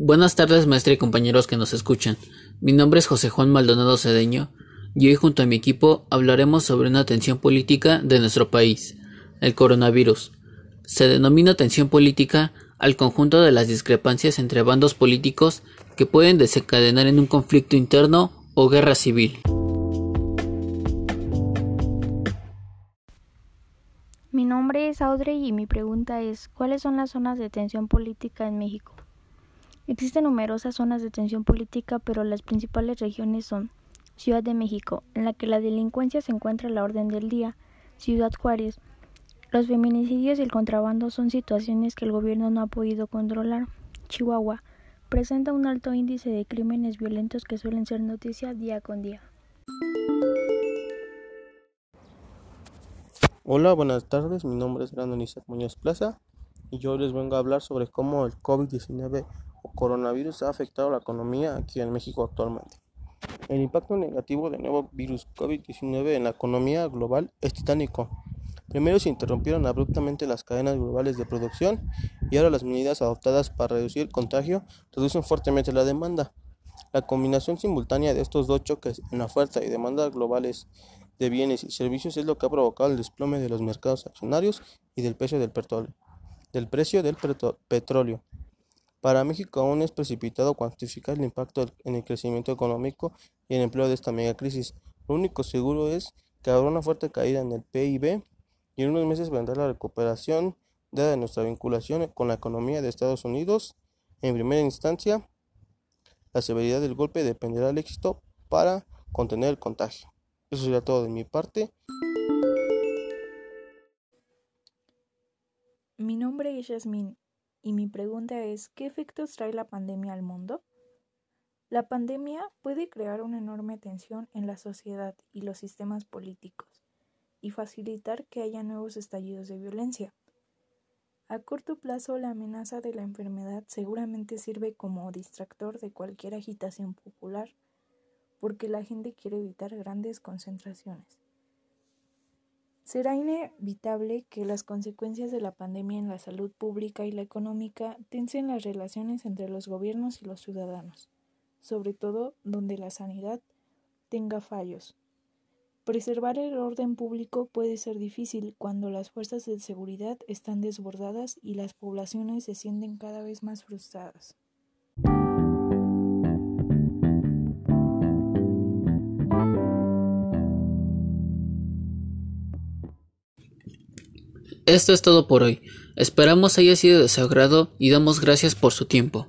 Buenas tardes, maestra y compañeros que nos escuchan. Mi nombre es José Juan Maldonado Cedeño y hoy junto a mi equipo hablaremos sobre una tensión política de nuestro país, el coronavirus. Se denomina tensión política al conjunto de las discrepancias entre bandos políticos que pueden desencadenar en un conflicto interno o guerra civil. Mi nombre es Audrey y mi pregunta es ¿cuáles son las zonas de tensión política en México? Existen numerosas zonas de tensión política, pero las principales regiones son Ciudad de México, en la que la delincuencia se encuentra a la orden del día, Ciudad Juárez. Los feminicidios y el contrabando son situaciones que el gobierno no ha podido controlar. Chihuahua presenta un alto índice de crímenes violentos que suelen ser noticia día con día. Hola, buenas tardes. Mi nombre es Brandon Isaac Muñoz Plaza y yo les vengo a hablar sobre cómo el COVID-19 o coronavirus ha afectado la economía aquí en México actualmente. El impacto negativo del nuevo virus COVID-19 en la economía global es titánico. Primero se interrumpieron abruptamente las cadenas globales de producción y ahora las medidas adoptadas para reducir el contagio reducen fuertemente la demanda. La combinación simultánea de estos dos choques en la oferta y demanda globales de bienes y servicios es lo que ha provocado el desplome de los mercados accionarios y del precio del petróleo. Del precio del petróleo. Para México aún es precipitado cuantificar el impacto en el crecimiento económico y el empleo de esta mega crisis. Lo único seguro es que habrá una fuerte caída en el PIB y en unos meses vendrá la recuperación dada nuestra vinculación con la economía de Estados Unidos. En primera instancia, la severidad del golpe dependerá del éxito para contener el contagio. Eso sería todo de mi parte. Mi nombre es Yasmin y mi pregunta es, ¿qué efectos trae la pandemia al mundo? La pandemia puede crear una enorme tensión en la sociedad y los sistemas políticos y facilitar que haya nuevos estallidos de violencia. A corto plazo, la amenaza de la enfermedad seguramente sirve como distractor de cualquier agitación popular, porque la gente quiere evitar grandes concentraciones. Será inevitable que las consecuencias de la pandemia en la salud pública y la económica tensen las relaciones entre los gobiernos y los ciudadanos, sobre todo donde la sanidad tenga fallos. Preservar el orden público puede ser difícil cuando las fuerzas de seguridad están desbordadas y las poblaciones se sienten cada vez más frustradas. Esto es todo por hoy. Esperamos haya sido de su agrado y damos gracias por su tiempo.